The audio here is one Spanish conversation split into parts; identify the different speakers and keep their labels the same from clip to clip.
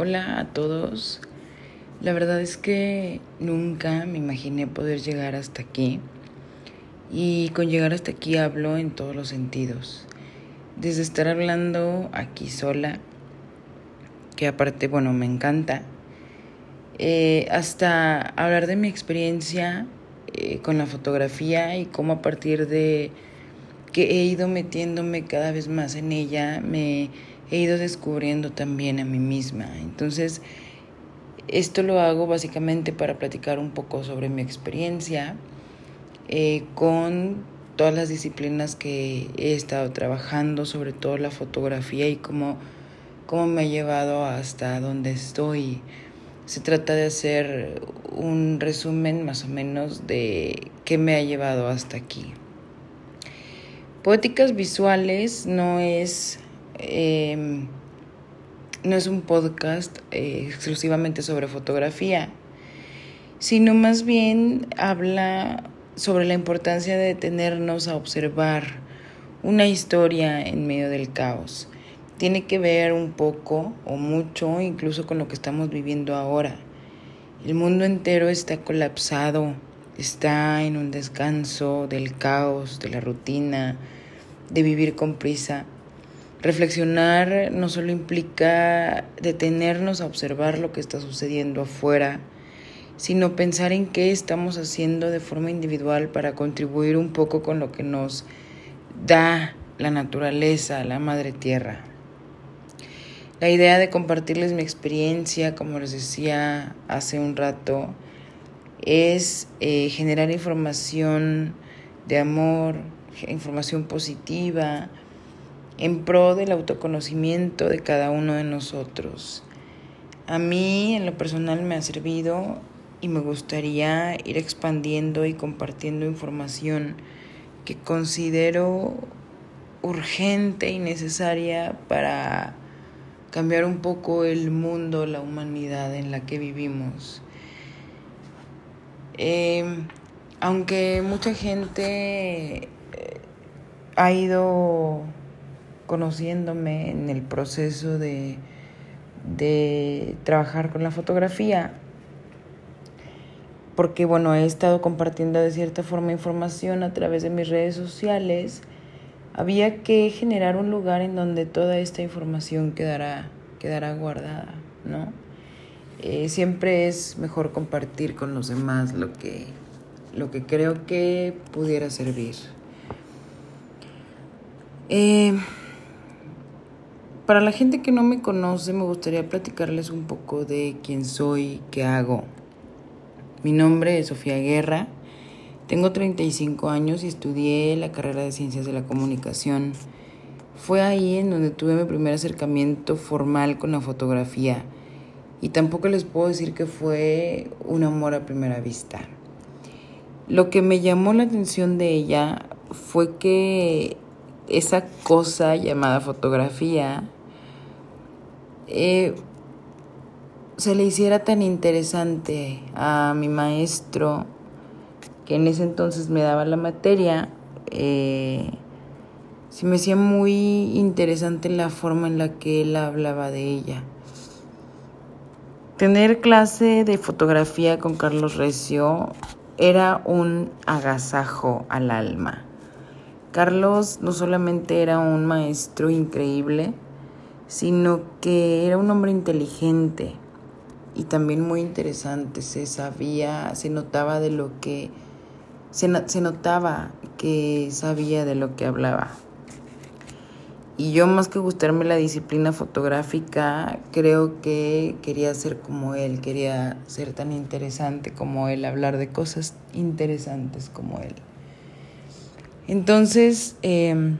Speaker 1: Hola a todos. La verdad es que nunca me imaginé poder llegar hasta aquí. Y con llegar hasta aquí hablo en todos los sentidos. Desde estar hablando aquí sola, que aparte, bueno, me encanta, eh, hasta hablar de mi experiencia eh, con la fotografía y cómo a partir de que he ido metiéndome cada vez más en ella, me he ido descubriendo también a mí misma. Entonces, esto lo hago básicamente para platicar un poco sobre mi experiencia eh, con todas las disciplinas que he estado trabajando, sobre todo la fotografía y cómo, cómo me ha llevado hasta donde estoy. Se trata de hacer un resumen más o menos de qué me ha llevado hasta aquí. Poéticas visuales no es Em, no es un podcast eh, exclusivamente sobre fotografía, sino más bien habla sobre la importancia de detenernos a observar una historia en medio del caos. Tiene que ver un poco o mucho incluso con lo que estamos viviendo ahora. El mundo entero está colapsado, está en un descanso del caos, de la rutina, de vivir con prisa. Reflexionar no solo implica detenernos a observar lo que está sucediendo afuera, sino pensar en qué estamos haciendo de forma individual para contribuir un poco con lo que nos da la naturaleza, la madre tierra. La idea de compartirles mi experiencia, como les decía hace un rato, es eh, generar información de amor, información positiva, en pro del autoconocimiento de cada uno de nosotros. A mí en lo personal me ha servido y me gustaría ir expandiendo y compartiendo información que considero urgente y necesaria para cambiar un poco el mundo, la humanidad en la que vivimos. Eh, aunque mucha gente eh, ha ido conociéndome en el proceso de, de trabajar con la fotografía, porque bueno, he estado compartiendo de cierta forma información a través de mis redes sociales, había que generar un lugar en donde toda esta información quedará, quedará guardada, ¿no? Eh, siempre es mejor compartir con los demás lo que, lo que creo que pudiera servir. Eh, para la gente que no me conoce, me gustaría platicarles un poco de quién soy, qué hago. Mi nombre es Sofía Guerra, tengo 35 años y estudié la carrera de Ciencias de la Comunicación. Fue ahí en donde tuve mi primer acercamiento formal con la fotografía y tampoco les puedo decir que fue un amor a primera vista. Lo que me llamó la atención de ella fue que esa cosa llamada fotografía eh, se le hiciera tan interesante a mi maestro que en ese entonces me daba la materia, eh, se me hacía muy interesante la forma en la que él hablaba de ella. Tener clase de fotografía con Carlos Recio era un agasajo al alma. Carlos no solamente era un maestro increíble, sino que era un hombre inteligente y también muy interesante. Se sabía, se notaba de lo que, se, se notaba que sabía de lo que hablaba. Y yo más que gustarme la disciplina fotográfica, creo que quería ser como él, quería ser tan interesante como él, hablar de cosas interesantes como él. Entonces, eh,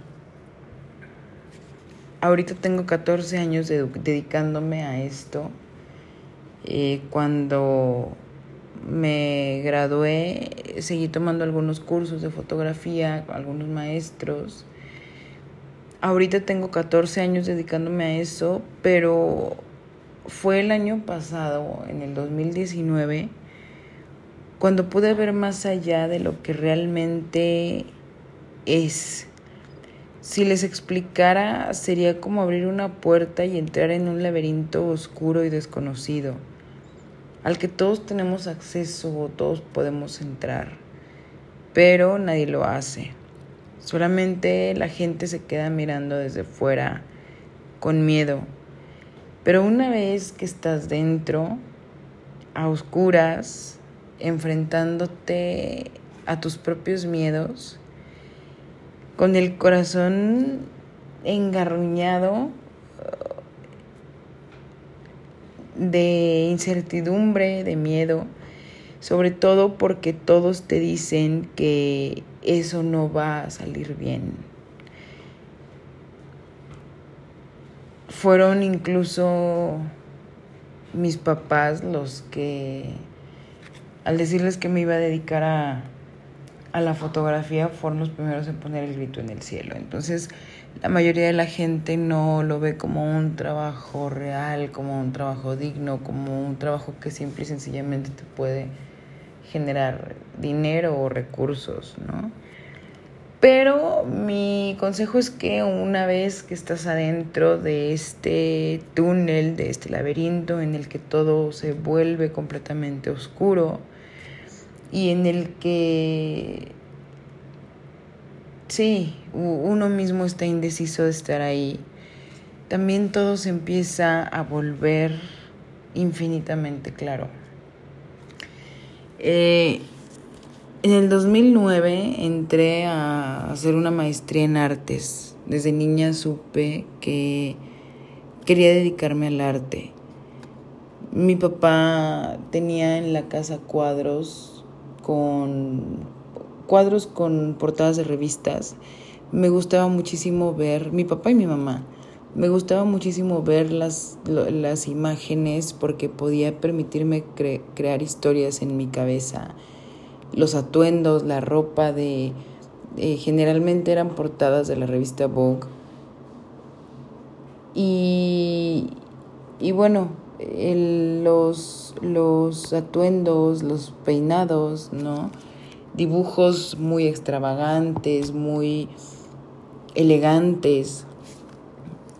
Speaker 1: ahorita tengo 14 años dedicándome a esto. Eh, cuando me gradué, seguí tomando algunos cursos de fotografía, algunos maestros. Ahorita tengo 14 años dedicándome a eso, pero fue el año pasado, en el 2019, cuando pude ver más allá de lo que realmente es si les explicara, sería como abrir una puerta y entrar en un laberinto oscuro y desconocido, al que todos tenemos acceso o todos podemos entrar, pero nadie lo hace. Solamente la gente se queda mirando desde fuera con miedo. Pero una vez que estás dentro, a oscuras, enfrentándote a tus propios miedos, con el corazón engarruñado de incertidumbre, de miedo, sobre todo porque todos te dicen que eso no va a salir bien. Fueron incluso mis papás los que, al decirles que me iba a dedicar a, a la fotografía fueron los primeros en poner el grito en el cielo. Entonces, la mayoría de la gente no lo ve como un trabajo real, como un trabajo digno, como un trabajo que simple y sencillamente te puede generar dinero o recursos, ¿no? Pero mi consejo es que una vez que estás adentro de este túnel, de este laberinto en el que todo se vuelve completamente oscuro, y en el que sí, uno mismo está indeciso de estar ahí, también todo se empieza a volver infinitamente claro. Eh, en el 2009 entré a hacer una maestría en artes. Desde niña supe que quería dedicarme al arte. Mi papá tenía en la casa cuadros con cuadros con portadas de revistas. Me gustaba muchísimo ver, mi papá y mi mamá, me gustaba muchísimo ver las, las imágenes porque podía permitirme crear historias en mi cabeza. Los atuendos, la ropa de... generalmente eran portadas de la revista Vogue. Y, y bueno, los, los atuendos, los peinados, ¿no? Dibujos muy extravagantes, muy elegantes.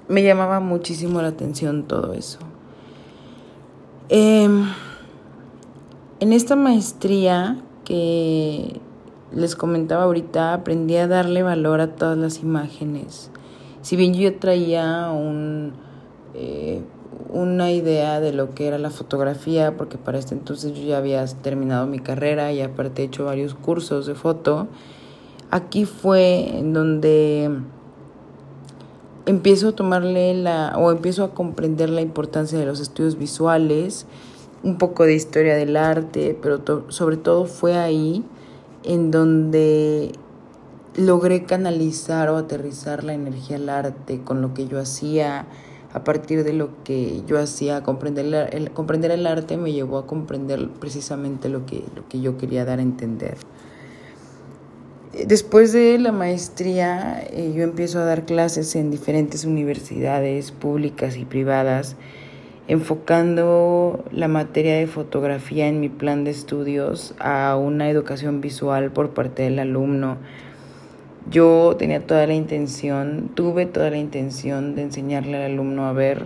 Speaker 1: Me llamaba muchísimo la atención todo eso. Em, en esta maestría que les comentaba ahorita, aprendí a darle valor a todas las imágenes. Si bien yo traía un... Eh, una idea de lo que era la fotografía, porque para este entonces yo ya había terminado mi carrera y aparte he hecho varios cursos de foto. Aquí fue en donde empiezo a tomarle la o empiezo a comprender la importancia de los estudios visuales, un poco de historia del arte, pero sobre todo fue ahí en donde logré canalizar o aterrizar la energía al arte con lo que yo hacía, a partir de lo que yo hacía, comprender el, comprender el arte me llevó a comprender precisamente lo que, lo que yo quería dar a entender. Después de la maestría, eh, yo empiezo a dar clases en diferentes universidades públicas y privadas, enfocando la materia de fotografía en mi plan de estudios a una educación visual por parte del alumno, yo tenía toda la intención, tuve toda la intención de enseñarle al alumno a ver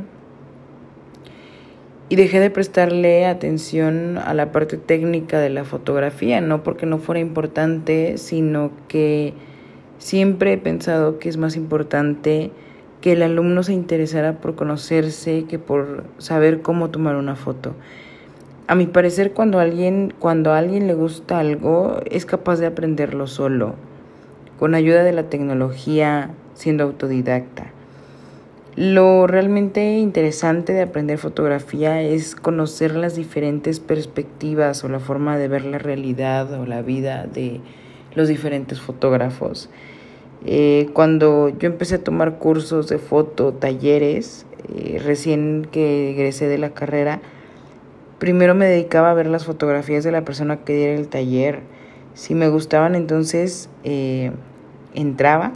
Speaker 1: y dejé de prestarle atención a la parte técnica de la fotografía, no porque no fuera importante, sino que siempre he pensado que es más importante que el alumno se interesara por conocerse que por saber cómo tomar una foto. A mi parecer, cuando alguien, cuando a alguien le gusta algo, es capaz de aprenderlo solo con ayuda de la tecnología, siendo autodidacta. Lo realmente interesante de aprender fotografía es conocer las diferentes perspectivas o la forma de ver la realidad o la vida de los diferentes fotógrafos. Eh, cuando yo empecé a tomar cursos de foto, talleres, eh, recién que egresé de la carrera, primero me dedicaba a ver las fotografías de la persona que diera el taller. Si me gustaban, entonces eh, entraba.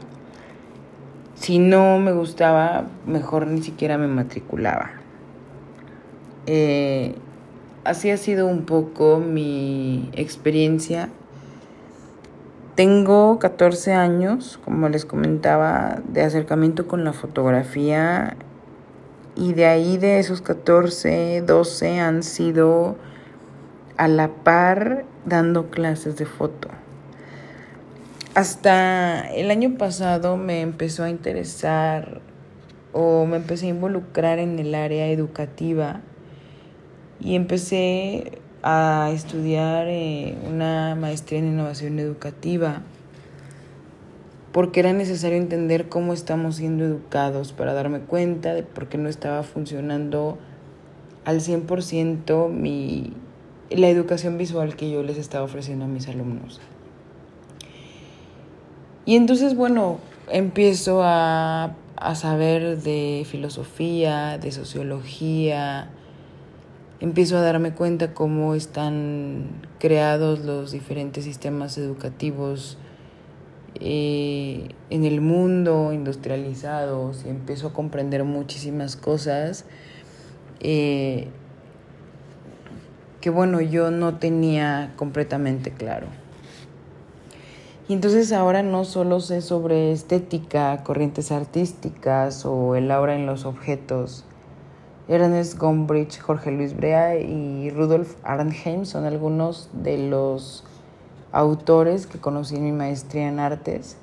Speaker 1: Si no me gustaba, mejor ni siquiera me matriculaba. Eh, así ha sido un poco mi experiencia tengo 14 años, como les comentaba, de acercamiento con la fotografía y de ahí de esos 14, 12 han sido a la par dando clases de foto. Hasta el año pasado me empezó a interesar o me empecé a involucrar en el área educativa y empecé a estudiar eh, una maestría en innovación educativa porque era necesario entender cómo estamos siendo educados para darme cuenta de por qué no estaba funcionando al 100% mi, la educación visual que yo les estaba ofreciendo a mis alumnos. Y entonces, bueno, empiezo a, a saber de filosofía, de sociología, empiezo a darme cuenta cómo están creados los diferentes sistemas educativos eh, en el mundo industrializados y empiezo a comprender muchísimas cosas eh, que bueno, yo no tenía completamente claro. Y entonces ahora no solo sé sobre estética, corrientes artísticas o el aura en los objetos, Ernest Gombrich, Jorge Luis Brea y Rudolf Arnheim son algunos de los autores que conocí en mi maestría en artes.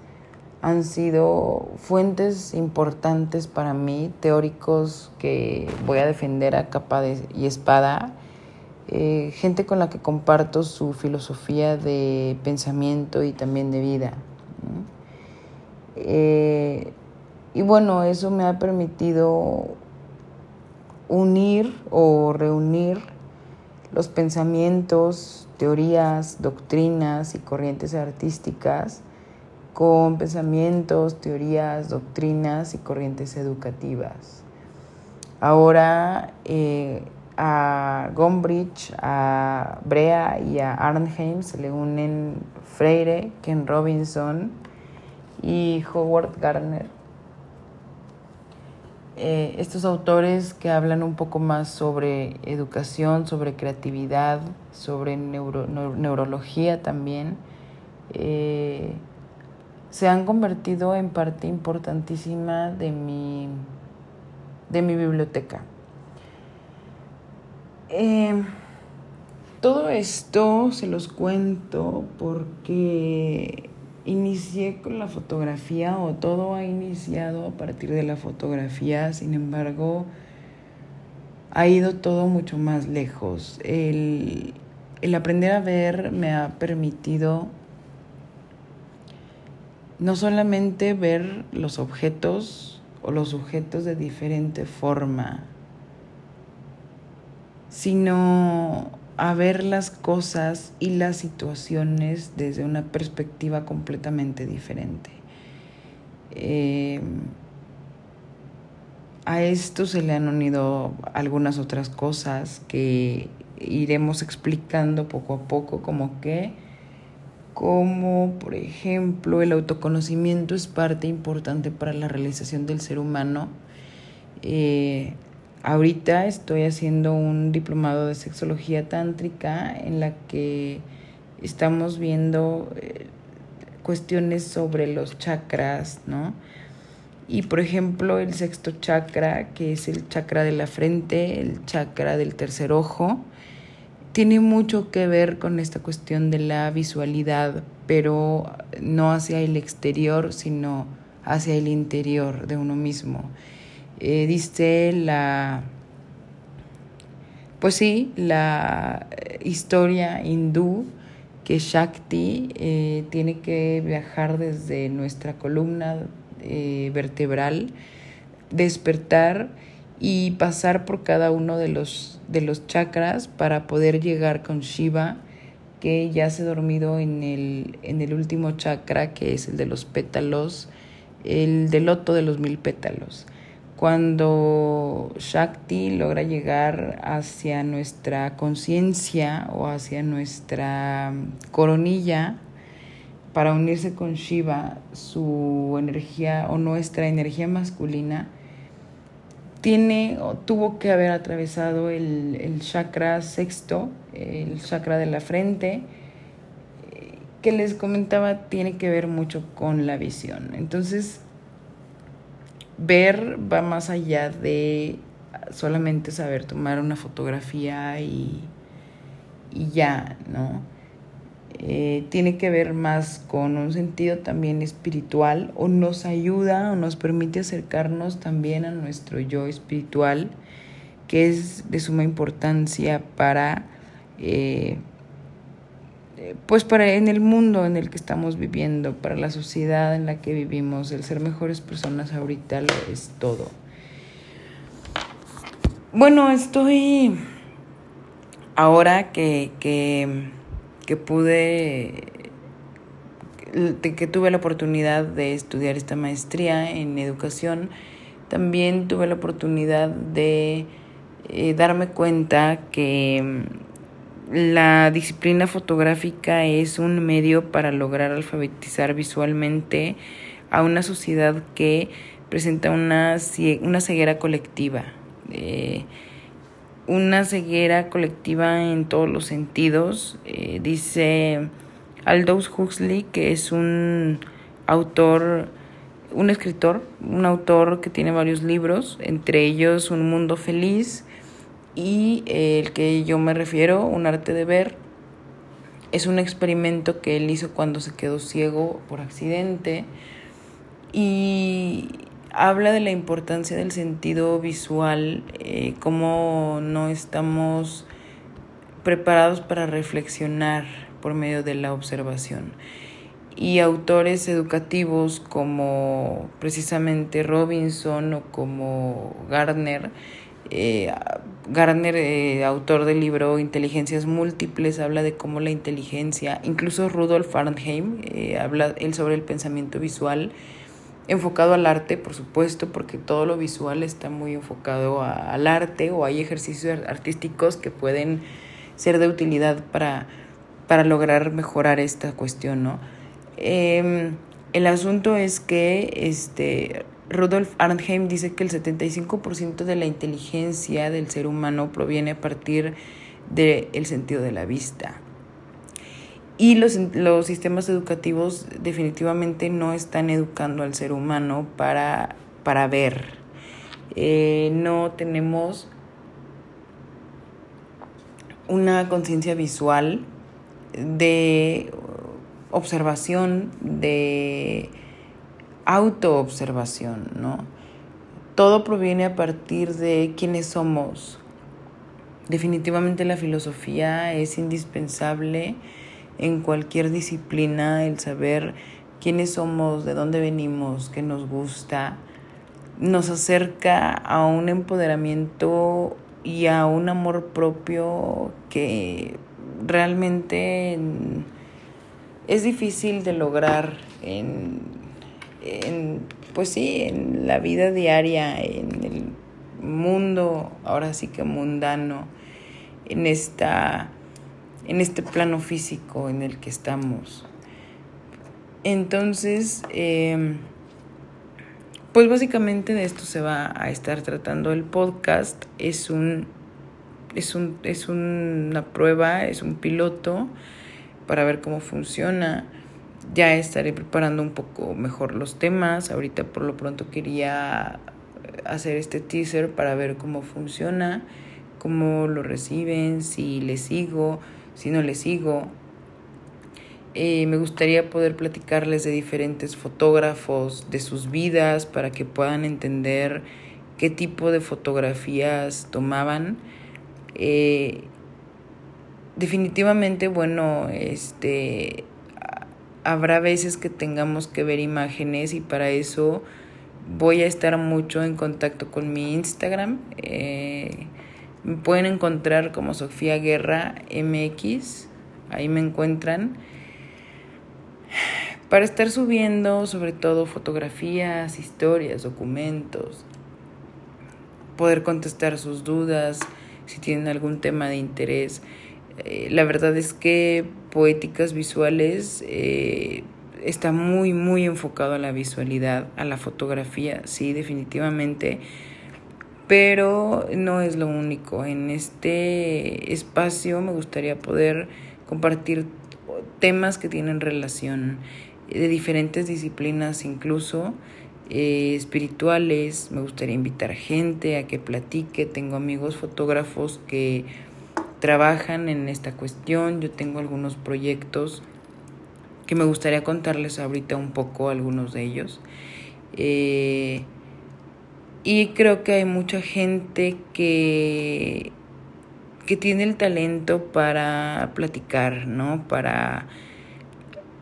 Speaker 1: Han sido fuentes importantes para mí, teóricos que voy a defender a capa y espada, eh, gente con la que comparto su filosofía de pensamiento y también de vida. Eh, y bueno, eso me ha permitido unir o reunir los pensamientos, teorías, doctrinas y corrientes artísticas con pensamientos, teorías, doctrinas y corrientes educativas. Ahora eh, a Gombrich, a Brea y a Arnheim se le unen Freire, Ken Robinson y Howard Gardner eh, estos autores que hablan un poco más sobre educación, sobre creatividad, sobre neurología también, eh, se han convertido en parte importantísima de mi, de mi biblioteca. Eh, todo esto se los cuento porque inicié con la fotografía o todo ha iniciado a partir de la fotografía, sin embargo, ha ido todo mucho más lejos. El, el aprender a ver me ha permitido no solamente ver los objetos o los sujetos de diferente forma, sino a ver las cosas y las situaciones desde una perspectiva completamente diferente. Eh, a esto se le han unido algunas otras cosas que iremos explicando poco a poco, como que, como por ejemplo el autoconocimiento es parte importante para la realización del ser humano. Eh, Ahorita estoy haciendo un diplomado de sexología tántrica en la que estamos viendo eh, cuestiones sobre los chakras, ¿no? Y por ejemplo, el sexto chakra, que es el chakra de la frente, el chakra del tercer ojo, tiene mucho que ver con esta cuestión de la visualidad, pero no hacia el exterior, sino hacia el interior de uno mismo eh, dice la, pues sí, la historia hindú que Shakti eh, tiene que viajar desde nuestra columna eh, vertebral, despertar y pasar por cada uno de los, de los chakras para poder llegar con Shiva, que ya se ha dormido en el, en el último chakra, que es el de los pétalos, el del loto de los mil pétalos. Cuando Shakti logra llegar hacia nuestra conciencia o hacia nuestra coronilla para unirse con Shiva, su energía o nuestra energía masculina, tiene o tuvo que haber atravesado el, el chakra sexto, el chakra de la frente, que les comentaba tiene que ver mucho con la visión. Entonces, ver va más allá de solamente saber tomar una fotografía y, y ya, ¿no? Eh, tiene que ver más con un sentido también espiritual o nos ayuda o nos permite acercarnos también a nuestro yo espiritual, que es de suma importancia para... Eh, pues para en el mundo en el que estamos viviendo, para la sociedad en la que vivimos, el ser mejores personas ahorita lo es todo. Bueno, estoy ahora que, que, que pude, que tuve la oportunidad de estudiar esta maestría en educación, también tuve la oportunidad de eh, darme cuenta que la disciplina fotográfica es un medio para lograr alfabetizar visualmente a una sociedad que presenta una, una ceguera colectiva. Eh, una ceguera colectiva en todos los sentidos. Eh, dice Aldous Huxley, que es un autor, un escritor, un autor que tiene varios libros, entre ellos Un Mundo Feliz, y el que yo me refiero, un arte de ver, es un experimento que él hizo cuando se quedó ciego por accidente y habla de la importancia del sentido visual, eh, cómo no estamos preparados para reflexionar por medio de la observación. Y autores educativos como precisamente Robinson o como Gardner eh, Gardner, eh, autor del libro Inteligencias Múltiples, habla de cómo la inteligencia, incluso Rudolf Arnheim, eh, habla él sobre el pensamiento visual, enfocado al arte, por supuesto, porque todo lo visual está muy enfocado al arte o hay ejercicios artísticos que pueden ser de utilidad para, para lograr mejorar esta cuestión, ¿no? Em, el asunto es que este, Rudolf Arnheim dice que el 75% de la inteligencia del ser humano proviene a partir del sentido de la vista. Y los, los sistemas educativos definitivamente no están educando al ser humano para, para ver. Eh, no tenemos una conciencia visual de observación, de autoobservación, ¿no? Todo proviene a partir de quiénes somos. Definitivamente la filosofía es indispensable en cualquier disciplina, el saber quiénes somos, de dónde venimos, qué nos gusta, nos acerca a un empoderamiento y a un amor propio que realmente es difícil de lograr en en, pues sí, en la vida diaria, en el mundo, ahora sí que mundano, en esta en este plano físico en el que estamos. Entonces, em, pues básicamente de esto se va a estar tratando el podcast. Es un es un es una prueba, es un piloto para ver cómo funciona ya estaré preparando un poco mejor los temas. Ahorita por lo pronto quería hacer este teaser para ver cómo funciona, cómo lo reciben, si les sigo, si no les sigo. Eh, me gustaría poder platicarles de diferentes fotógrafos, de sus vidas, para que puedan entender qué tipo de fotografías tomaban. Eh, definitivamente, bueno, este habrá veces que tengamos que ver imágenes y para eso voy a estar mucho en contacto con mi Instagram. Eh, me pueden encontrar como Sofía Guerra MX, ahí me encuentran. Para estar subiendo sobre todo fotografías, historias, documentos, poder contestar sus dudas, si tienen algún tema de interés. Eh, la verdad es que Poéticas Visuales eh, está muy, muy enfocado a la visualidad, a la fotografía, sí, definitivamente, pero no es lo único. En este espacio me gustaría poder compartir temas que tienen relación de diferentes disciplinas incluso eh, espirituales. Me gustaría invitar gente a que platique. Tengo amigos fotógrafos que trabajan en esta cuestión. Yo tengo algunos proyectos que me gustaría contarles ahorita un poco algunos de ellos. Eh, y creo que hay mucha gente que, que tiene el talento para platicar, ¿no? Para...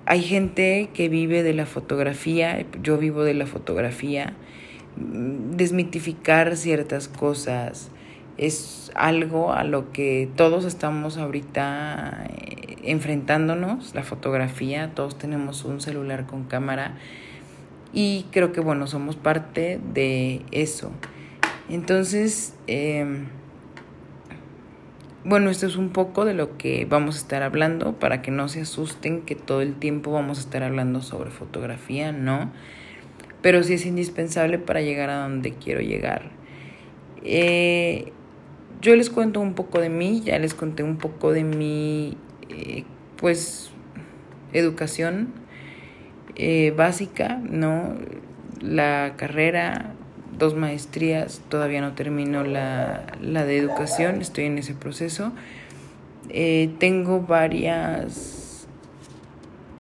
Speaker 1: Hay gente que vive de la fotografía, yo vivo de la fotografía, desmitificar ciertas cosas, es algo a lo que todos estamos ahorita eh, enfrentándonos, la fotografía, todos tenemos un celular con cámara y creo que bueno, somos parte de eso. Entonces, em, bueno, esto es un poco de lo que vamos a estar hablando para que no se asusten que todo el tiempo vamos a estar hablando sobre fotografía, ¿no? Pero sí es indispensable para llegar a donde quiero llegar. Eh, yo les cuento un poco de mí, ya les conté un poco de mi, eh, pues, educación eh, básica, ¿no? La carrera, dos maestrías, todavía no termino la, la de educación, estoy en ese proceso. Eh, tengo varias